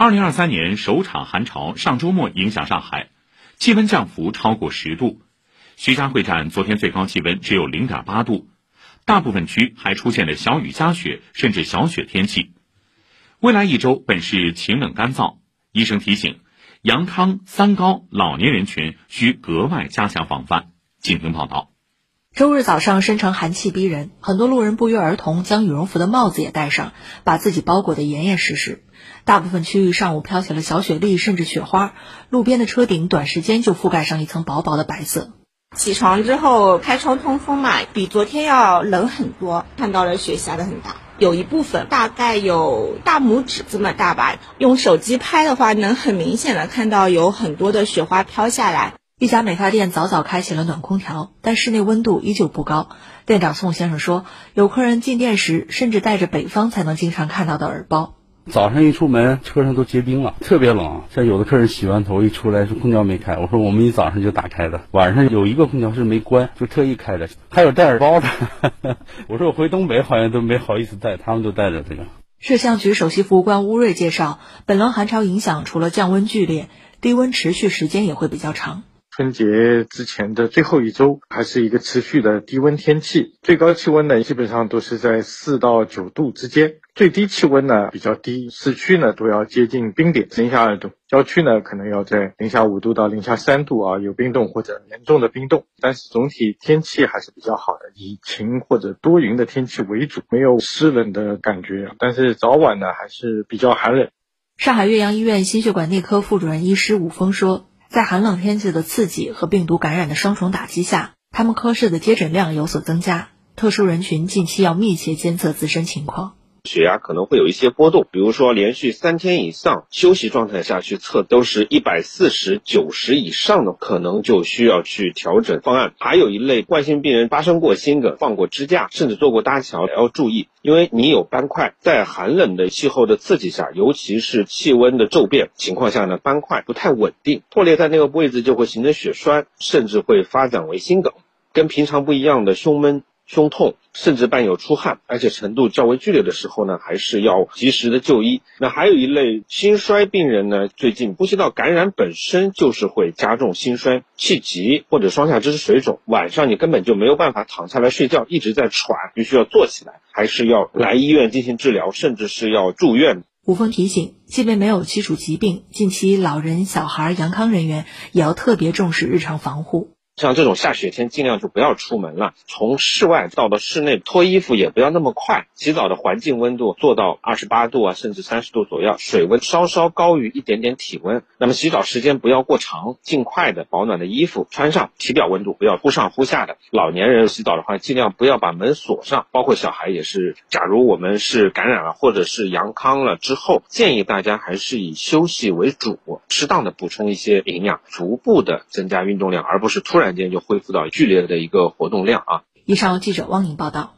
二零二三年首场寒潮上周末影响上海，气温降幅超过十度。徐家汇站昨天最高气温只有零点八度，大部分区还出现了小雨夹雪甚至小雪天气。未来一周本是晴冷干燥，医生提醒，阳康、三高老年人群需格外加强防范。请听报道。周日早上，深城寒气逼人，很多路人不约而同将羽绒服的帽子也戴上，把自己包裹得严严实实。大部分区域上午飘起了小雪粒，甚至雪花，路边的车顶短时间就覆盖上一层薄薄的白色。起床之后开窗通风嘛，比昨天要冷很多。看到了雪下的很大，有一部分大概有大拇指这么大吧。用手机拍的话，能很明显的看到有很多的雪花飘下来。一家美发店早早开启了暖空调，但室内温度依旧不高。店长宋先生说，有客人进店时甚至带着北方才能经常看到的耳包。早上一出门，车上都结冰了，特别冷。像有的客人洗完头一出来，说空调没开。我说我们一早上就打开的，晚上有一个空调是没关，就特意开的。还有戴耳包的，我说我回东北好像都没好意思戴，他们都戴着这个。摄像局首席服务官乌瑞介绍，本轮寒潮影响除了降温剧烈，低温持续时间也会比较长。春节之前的最后一周，还是一个持续的低温天气，最高气温呢基本上都是在四到九度之间，最低气温呢比较低，市区呢都要接近冰点，零下二度，郊区呢可能要在零下五度到零下三度啊，有冰冻或者严重的冰冻，但是总体天气还是比较好的，以晴或者多云的天气为主，没有湿冷的感觉，但是早晚呢还是比较寒冷。上海岳阳医院心血管内科副主任医师武峰说。在寒冷天气的刺激和病毒感染的双重打击下，他们科室的接诊量有所增加。特殊人群近期要密切监测自身情况。血压可能会有一些波动，比如说连续三天以上休息状态下去测都是一百四十九十以上的，可能就需要去调整方案。还有一类冠心病人发生过心梗、放过支架，甚至做过搭桥，也要注意，因为你有斑块，在寒冷的气候的刺激下，尤其是气温的骤变情况下呢，斑块不太稳定，破裂在那个位置就会形成血栓，甚至会发展为心梗。跟平常不一样的胸闷。胸痛，甚至伴有出汗，而且程度较为剧烈的时候呢，还是要及时的就医。那还有一类心衰病人呢，最近呼吸道感染本身就是会加重心衰、气急或者双下肢水肿，晚上你根本就没有办法躺下来睡觉，一直在喘，必须要坐起来，还是要来医院进行治疗，甚至是要住院。吴峰提醒，即便没有基础疾病，近期老人、小孩、阳康人员也要特别重视日常防护。像这种下雪天，尽量就不要出门了。从室外到到室内，脱衣服也不要那么快。洗澡的环境温度做到二十八度啊，甚至三十度左右，水温稍稍高于一点点体温。那么洗澡时间不要过长，尽快的保暖的衣服穿上，体表温度不要忽上忽下的。老年人洗澡的话，尽量不要把门锁上，包括小孩也是。假如我们是感染了或者是阳康了之后，建议大家还是以休息为主，适当的补充一些营养，逐步的增加运动量，而不是突然。间就恢复到剧烈的一个活动量啊！以上记者汪宁报道。